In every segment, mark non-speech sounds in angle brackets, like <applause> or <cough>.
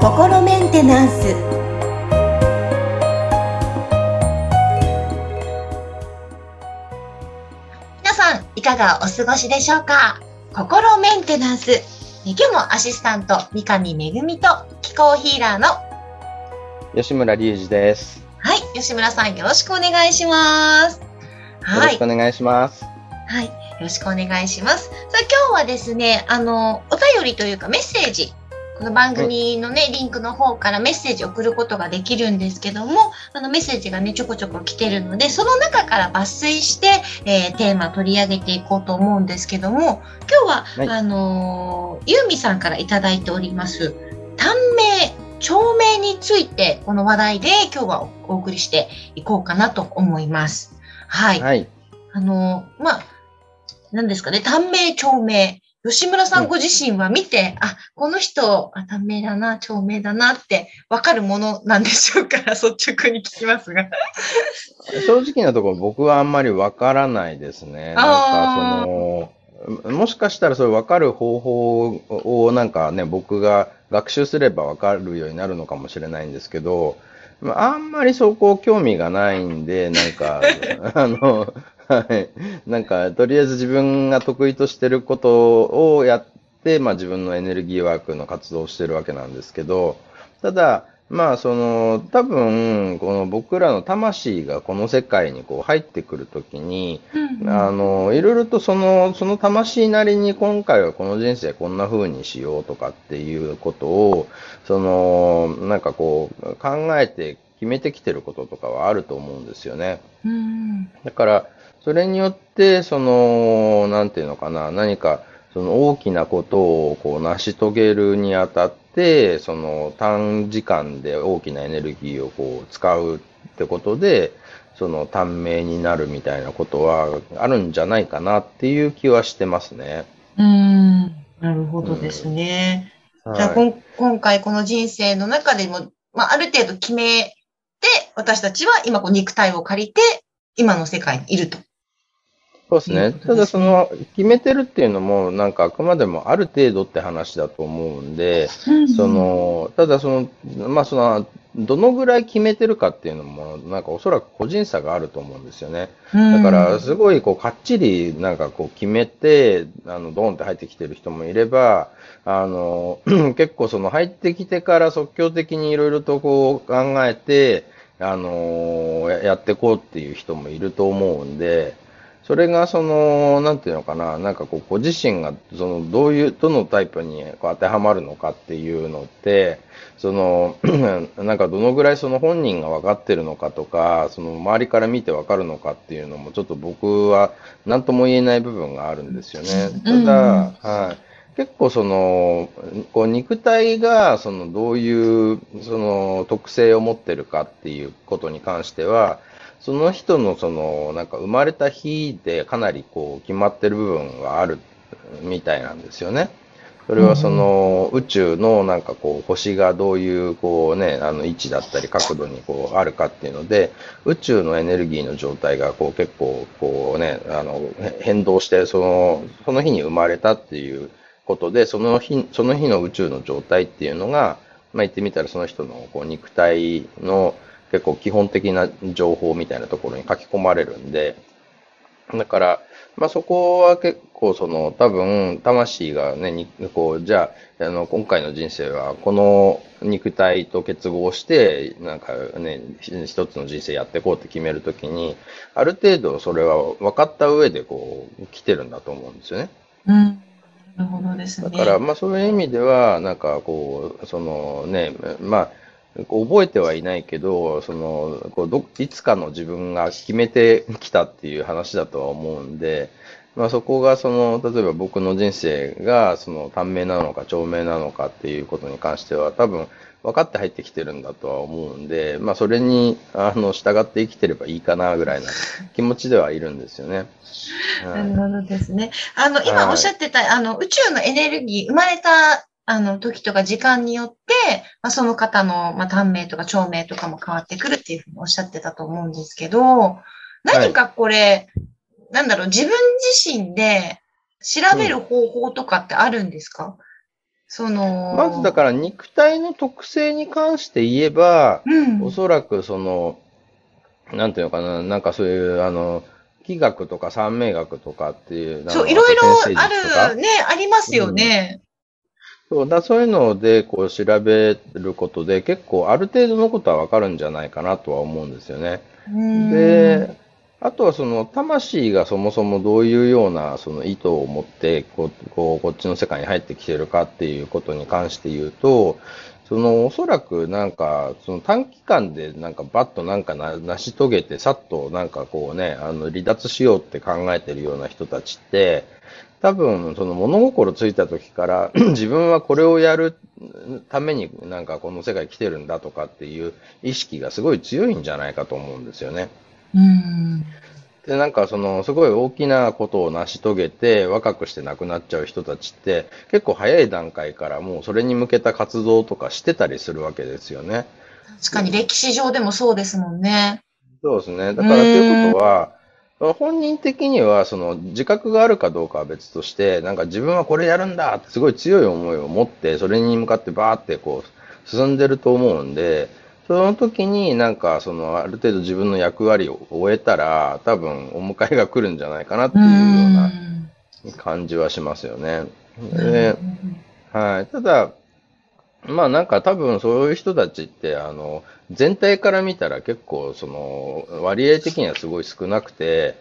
心メンテナンス。皆さんいかがお過ごしでしょうか？心メンテナンス。今日もアシスタント三上恵と気候ヒーラーの。吉村隆二です。はい吉村さんよろしくお願いします。よろしくお願いします。はい。よろしくお願いします。さあ今日はですねあのお便りというかメッセージ。この番組のね、リンクの方からメッセージを送ることができるんですけども、あのメッセージがね、ちょこちょこ来てるので、その中から抜粋して、えー、テーマ取り上げていこうと思うんですけども、今日は、はい、あのー、ユーミさんからいただいております、短命、長命について、この話題で今日はお送りしていこうかなと思います。はい。はい、あのー、まあ、何ですかね、短命、長命。吉村さんご自身は見て、うん、あ、この人、あ、短命だな、長命だなってわかるものなんでしょうか？<laughs> 率直に聞きますが。<laughs> 正直なところ僕はあんまりわからないですね。なんかその、もしかしたらそれ分かる方法をなんかね、僕が学習すれば分かるようになるのかもしれないんですけど、あんまりそこ興味がないんで、なんか、<laughs> あの、はい。なんか、とりあえず自分が得意としてることをやって、まあ自分のエネルギーワークの活動をしてるわけなんですけど、ただ、まあ、その、多分、この僕らの魂がこの世界にこう入ってくるときに、うんうん、あの、いろいろとその、その魂なりに今回はこの人生こんな風にしようとかっていうことを、その、なんかこう、考えて決めてきてることとかはあると思うんですよね。うん、だから、それによって、その、なんていうのかな、何か、その大きなことをこう成し遂げるにあたって、その短時間で大きなエネルギーをこう使うってことで、その短命になるみたいなことはあるんじゃないかなっていう気はしてますね。うん、なるほどですね。うん、じゃあ、はい、今回この人生の中でも、まあ、ある程度決めて、私たちは今こう肉体を借りて、今の世界にいるとそうですね。ただその、決めてるっていうのも、なんかあくまでもある程度って話だと思うんで、その、ただその、まあその、どのぐらい決めてるかっていうのも、なんかおそらく個人差があると思うんですよね。だから、すごいこう、かっちりなんかこう決めて、あの、ドーンって入ってきてる人もいれば、あの、<clears throat> 結構その入ってきてから即興的にいろいろとこう考えて、あのやっていこうっていう人もいると思うんで、それがその、なんていうのかな、なんかこう、ご自身が、その、どういう、どのタイプにこう当てはまるのかっていうのって、その、<clears throat> なんかどのぐらいその本人が分かってるのかとか、その周りから見て分かるのかっていうのも、ちょっと僕は何とも言えない部分があるんですよね。ただ、はい。結構その、こう肉体がそのどういうその特性を持ってるかっていうことに関しては、その人のその、なんか生まれた日でかなりこう決まってる部分があるみたいなんですよね。それはその宇宙のなんかこう星がどういうこうね、あの位置だったり角度にこうあるかっていうので、宇宙のエネルギーの状態がこう結構こうね、あの変動して、その、その日に生まれたっていうことで、その日、その日の宇宙の状態っていうのが、まあ言ってみたらその人のこう肉体の結構基本的な情報みたいなところに書き込まれるんで、だから、まあそこは結構その多分魂がね、こう、じゃあ、あの、今回の人生はこの肉体と結合して、なんかね、一つの人生やっていこうって決めるときに、ある程度それは分かった上でこう、来てるんだと思うんですよね。うん。なるほどですね。だから、まあそういう意味では、なんかこう、そのね、まあ、覚えてはいないけど、その、こうどいつかの自分が決めてきたっていう話だとは思うんで、まあそこがその、例えば僕の人生がその短命なのか長命なのかっていうことに関しては多分分かって入ってきてるんだとは思うんで、まあそれに、あの、従って生きてればいいかなぐらいな気持ちではいるんですよね。なるほどですね。あの、今おっしゃってた、はい、あの、宇宙のエネルギー、生まれたあの、時とか時間によって、まあ、その方の、まあ、短命とか長命とかも変わってくるっていうふうにおっしゃってたと思うんですけど、何かこれ、はい、なんだろう、自分自身で、調べる方法とかってあるんですか、うん、その。まずだから肉体の特性に関して言えば、うん、おそらくその、なんていうのかな、なんかそういう、あの、気学とか三名学とかっていう。そう、いろいろある、ね、ありますよね。うん、そうだそういうのでこう調べることで結構ある程度のことはわかるんじゃないかなとは思うんですよね。で、あとはその魂がそもそもどういうようなその意図を持ってこうこうこっちの世界に入ってきてるかっていうことに関して言うと、そのおそらくなんかその短期間でなんかバッとなんか成し遂げてさっとなんかこうねあの離脱しようって考えてるような人たちって多分その物心ついた時から <clears throat> 自分はこれをやるためになんかこの世界来てるんだとかっていう意識がすごい強いんじゃないかと思うんですよね。うんで、なんかその、すごい大きなことを成し遂げて、若くして亡くなっちゃう人たちって、結構早い段階からもうそれに向けた活動とかしてたりするわけですよね。確かに歴史上でもそうですもんね。そうですね。だからということは、本人的にはその自覚があるかどうかは別として、なんか自分はこれやるんだってすごい強い思いを持って、それに向かってバーってこう進んでると思うんで、その時になんかそのある程度自分の役割を終えたら多分お迎えが来るんじゃないかなっていうような感じはしますよね。ではい、ただ、まあなんか多分そういう人たちってあの全体から見たら結構その割合的にはすごい少なくて、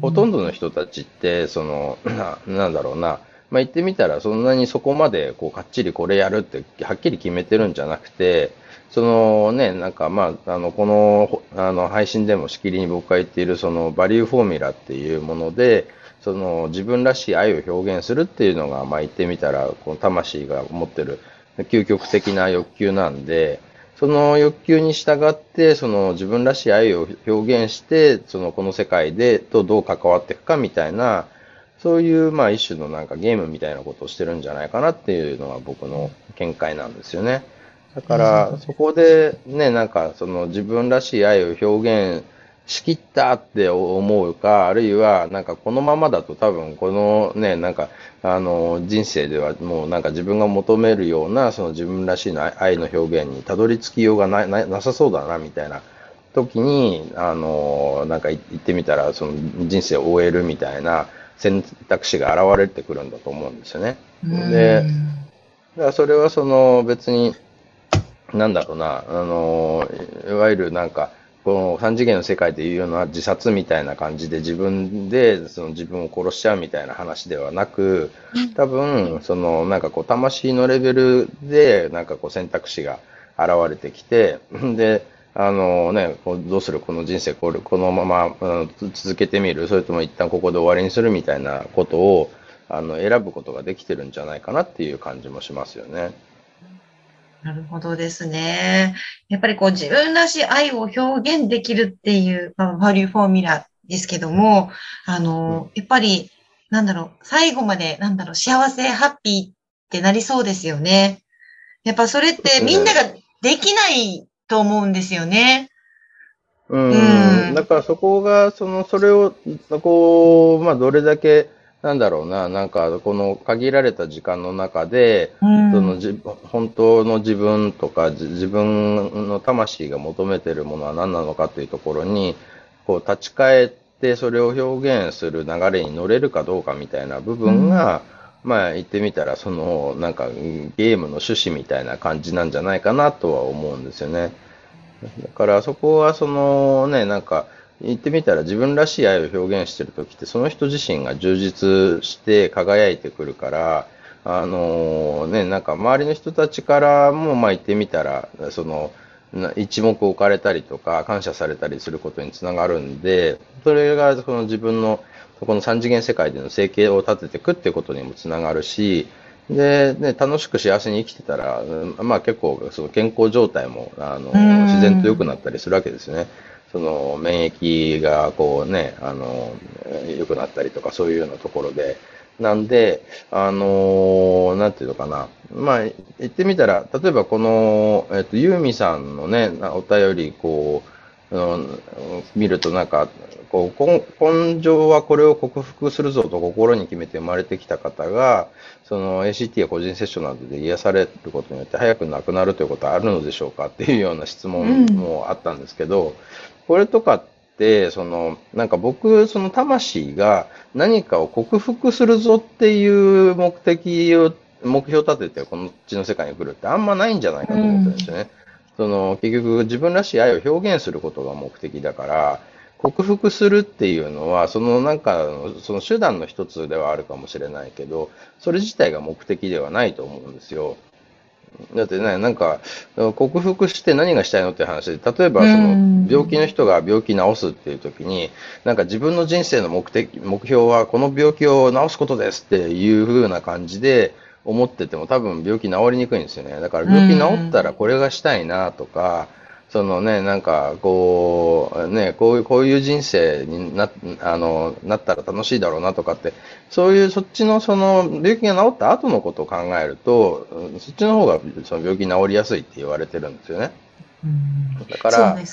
ほとんどの人たちってそのななんだろうな。まあ、言ってみたらそんなにそこまでこうかっちりこれやるってはっきり決めてるんじゃなくて、そのね、なんかまあ、あの、この、あの、配信でもしきりに僕が言っている、その、バリューフォーミュラっていうもので、その、自分らしい愛を表現するっていうのが、まあ言ってみたら、この魂が持ってる究極的な欲求なんで、その欲求に従って、その自分らしい愛を表現して、そのこの世界でとどう関わっていくかみたいな、そういうまあ一種のなんかゲームみたいなことをしてるんじゃないかなっていうのが僕の見解なんですよね。だから、そこでね、なんか、その自分らしい愛を表現しきったって思うか、あるいは、なんかこのままだと多分このね、なんか、あの、人生ではもうなんか自分が求めるような、その自分らしいの愛の表現にたどり着きようがなななさそうだな、みたいな時に、あの、なんか言ってみたら、その人生を終えるみたいな選択肢が現れてくるんだと思うんですよね。で、だそれはその別に、なんだろうな、あの、いわゆるなんか、この三次元の世界でいうような自殺みたいな感じで自分でその自分を殺しちゃうみたいな話ではなく、多分、そのなんかこう魂のレベルでなんかこう選択肢が現れてきて、<laughs> で、あのね、どうする？この人生これこのまま、うん、続けてみる？それとも一旦ここで終わりにするみたいなことをあの選ぶことができてるんじゃないかなっていう感じもしますよね。なるほどですね。やっぱりこう自分らしい愛を表現できるっていう、まあ、バリューフォーミュラですけども、あの、やっぱり、なんだろう、最後まで、なんだろう、幸せ、ハッピーってなりそうですよね。やっぱそれってみんなができないと思うんですよね。うん。だからそこが、その、それを、こう、まあ、どれだけ、なんだろうな、なんかこの限られた時間の中で、うん、そのじ本当の自分とか自分の魂が求めているものは何なのかというところに、こう立ち返ってそれを表現する流れに乗れるかどうかみたいな部分が、うん、まあ言ってみたら、そのなんかゲームの趣旨みたいな感じなんじゃないかなとは思うんですよね。だからそこはそのね、なんか、言ってみたら自分らしい愛を表現してる時ってその人自身が充実して輝いてくるから、あのね、なんか周りの人たちからも、まあ言ってみたら、その、一目置かれたりとか、感謝されたりすることにつながるんで、それがその自分の、この三次元世界での生計を立てていくってことにもつながるし、で、ね、楽しく幸せに生きてたら、まあ結構、その健康状態も、あの、自然と良くなったりするわけですね。その免疫がこうね、あの、良くなったりとかそういうようなところで、なんで、あのなんていうのかな。まあ、言ってみたら、例えばこの、えっと、ユーミさんのね、お便り、こう、うん、見るとなんか、こう根性はこれを克服するぞと心に決めて生まれてきた方が、その ACT や個人セッションなどで癒されることによって早く亡くなるということはあるのでしょうかっていうような質問もあったんですけど、これとかって、その、なんか僕、その魂が何かを克服するぞっていう目的を、目標を立ててこの地の世界に来るってあんまないんじゃないかと思ってるんですよね。うんその結局自分らしい愛を表現することが目的だから、克服するっていうのは、そのなんか、その手段の一つではあるかもしれないけど、それ自体が目的ではないと思うんですよ。だってね、なんか、克服して何がしたいのって話で、例えばその病気の人が病気治すっていう時に、なんか自分の人生の目的、目標はこの病気を治すことですっていう風な感じで、思ってても多分病気治りにくいんですよね。だから病気治ったらこれがしたいなとか、そのね、なんかこう、ね、こういう、こういう人生にな、あの、なったら楽しいだろうなとかって、そういうそっちのその病気が治った後のことを考えると、そっちの方がその病気治りやすいって言われてるんですよね。だから、ね、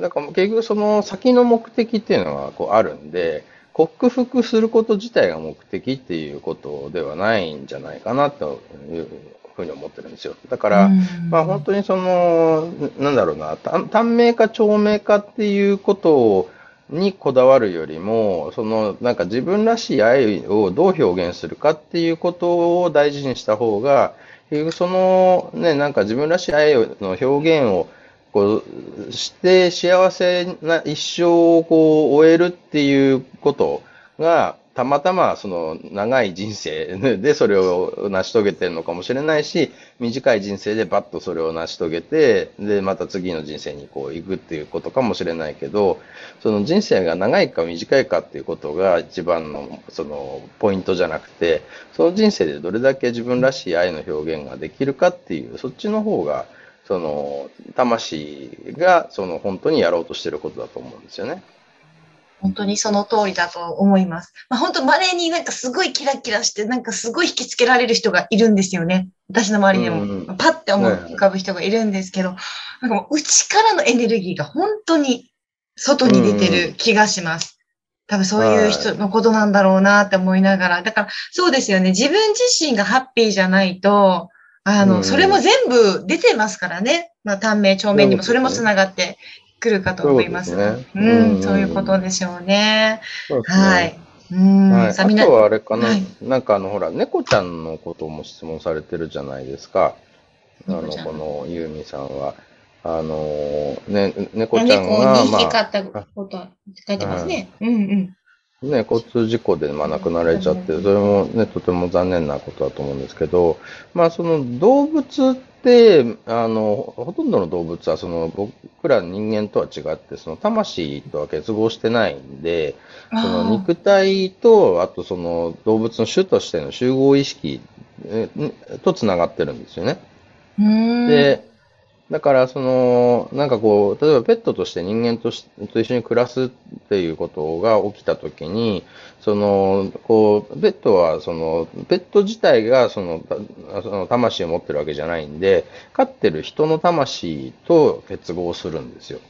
だから結局その先の目的っていうのがこうあるんで、克服すること自体が目的っていうことではないんじゃないかなというふうに思ってるんですよ。だから、まあ本当にその、なんだろうな、短命か長命かっていうことを、にこだわるよりも、その、なんか自分らしい愛をどう表現するかっていうことを大事にした方が、その、ね、なんか自分らしい愛の表現をこうして幸せな一生をこう終えるっていうことが、たまたまその長い人生 <laughs> でそれを成し遂げてるのかもしれないし、短い人生でバッとそれを成し遂げて、で、また次の人生にこう行くっていうことかもしれないけど、その人生が長いか短いかっていうことが一番のそのポイントじゃなくて、その人生でどれだけ自分らしい愛の表現ができるかっていう、そっちの方がその、魂が、その、本当にやろうとしてることだと思うんですよね。本当にその通りだと思います。まあ、本当、稀になんかすごいキラキラして、なんかすごい引きつけられる人がいるんですよね。私の周りでも、うん、パッて思い浮かぶ人がいるんですけど、なんかもう内からのエネルギーが本当に外に出てる気がします。多分そういう人のことなんだろうなって思いながら。だから、そうですよね。自分自身がハッピーじゃないと、あの、うん、それも全部出てますからね。まあ、短命、長命にもそれもつながってくるかと思います。そうん、そういうことでしょうね。はい。うん、はい、あとはあれかな、はい、なんかあの、ほら、猫ちゃんのことも質問されてるじゃないですか。あの、このユーミさんは。あのね、猫ちゃんが、まあ。猫ったこと書いてますね。はい、うんうん。ね、交通事故で、まあ、亡くなられちゃって、それもね、とても残念なことだと思うんですけど、まあ、その動物って、あの、ほとんどの動物は、その、僕ら人間とは違って、その、魂とは結合してないんで、その、肉体と、あと、その、動物の種としての集合意識と繋がってるんですよね。で、だから、その、なんかこう、例えばペットとして人間としと一緒に暮らすっていうことが起きたときに、その、こう、ペットは、その、ペット自体が、その、その魂を持ってるわけじゃないんで、飼ってる人の魂と結合するんですよ。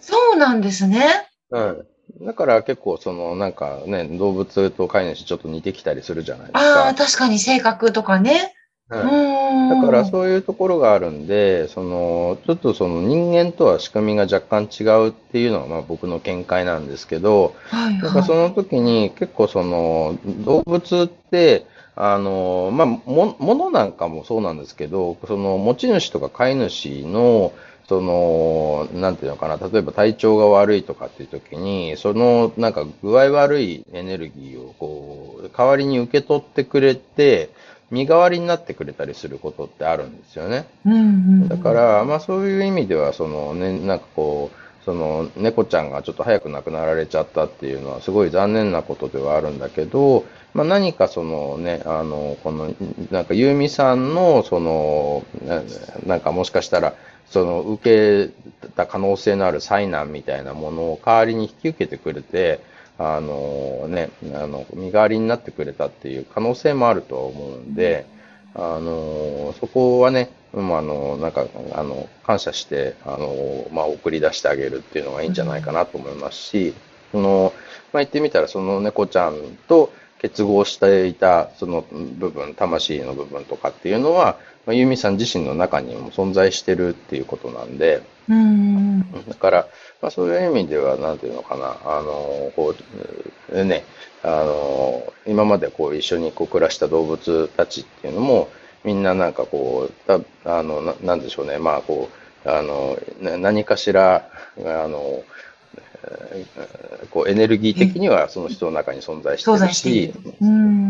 そうなんですね。うん。だから結構そのなんかね、動物と飼い主ちょっと似てきたりするじゃないですか。ああ、確かに性格とかね。だからそういうところがあるんで、その、ちょっとその人間とは仕組みが若干違うっていうのがまあ僕の見解なんですけど、はいはい、なんかその時に結構その動物って、あの、まあ、も、ものなんかもそうなんですけど、その持ち主とか飼い主の、その、なんていうのかな、例えば体調が悪いとかっていう時に、その、なんか具合悪いエネルギーをこう、代わりに受け取ってくれて、身代わりになってくれたりすることってあるんですよね。だから、まあそういう意味では、そのね、なんかこう、その猫ちゃんがちょっと早く亡くなられちゃったっていうのはすごい残念なことではあるんだけど、まあ何かそのね、あの、この、なんかユーミさんの、その、なんかもしかしたら、その受けた可能性のある災難みたいなものを代わりに引き受けてくれて、あのね、あの、身代わりになってくれたっていう可能性もあると思うんで、あのそこはね、まあ、あのなんかあの感謝してあの、まあ、送り出してあげるっていうのがいいんじゃないかなと思いますし、そのまあ、言ってみたらその猫ちゃんと結合していたその部分魂の部分とかっていうのは、まあ、ユミさん自身の中にも存在してるっていうことなんで、うん。だから、まあ、そういう意味では、なんていうのかな、あの、こう、ね、あの、今までこう一緒にこう暮らした動物たちっていうのも、みんななんかこう、たあのな、なんでしょうね、まあこう、あの、何かしら、あの、こうエネルギー的にはその人の中に存在してるし、って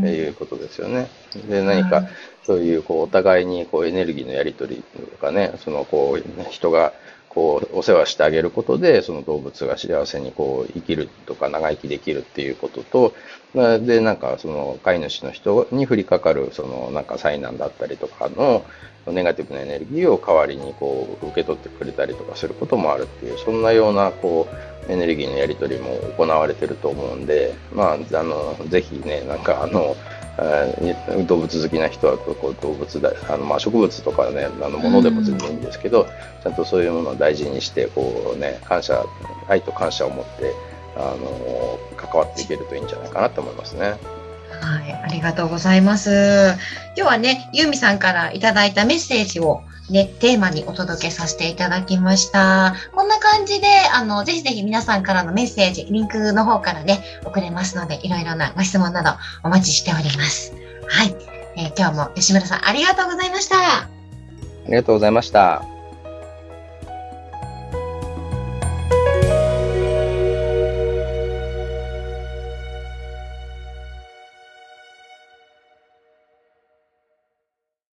いうことですよね。で、何かそういうこうお互いにこうエネルギーのやり取りとかね、そのこう人がこうお世話してあげることでその動物が幸せにこう生きるとか長生きできるっていうことと、で、なんかその飼い主の人に降りかかるそのなんか災難だったりとかのネガティブなエネルギーを代わりにこう受け取ってくれたりとかすることもあるっていう、そんなようなこうエネルギーのやり取りも行われてると思うんで、まあ、あの、ぜひね、なんかあの、動物好きな人はこう動物だあの、まあ、植物とかねあのものでも全然いいんですけど、うん、ちゃんとそういうものを大事にしてこう、ね、感謝愛と感謝を持ってあの関わっていけるといいんじゃないかなと思いますね。はい、ありがとうございます。今日はね、ユーミさんからいただいたメッセージをね、テーマにお届けさせていただきました。こんな感じで、あの、ぜひぜひ皆さんからのメッセージ、リンクの方からね、送れますので、いろいろなご質問などお待ちしております。はい。えー、今日も吉村さんありがとうございました。ありがとうございました。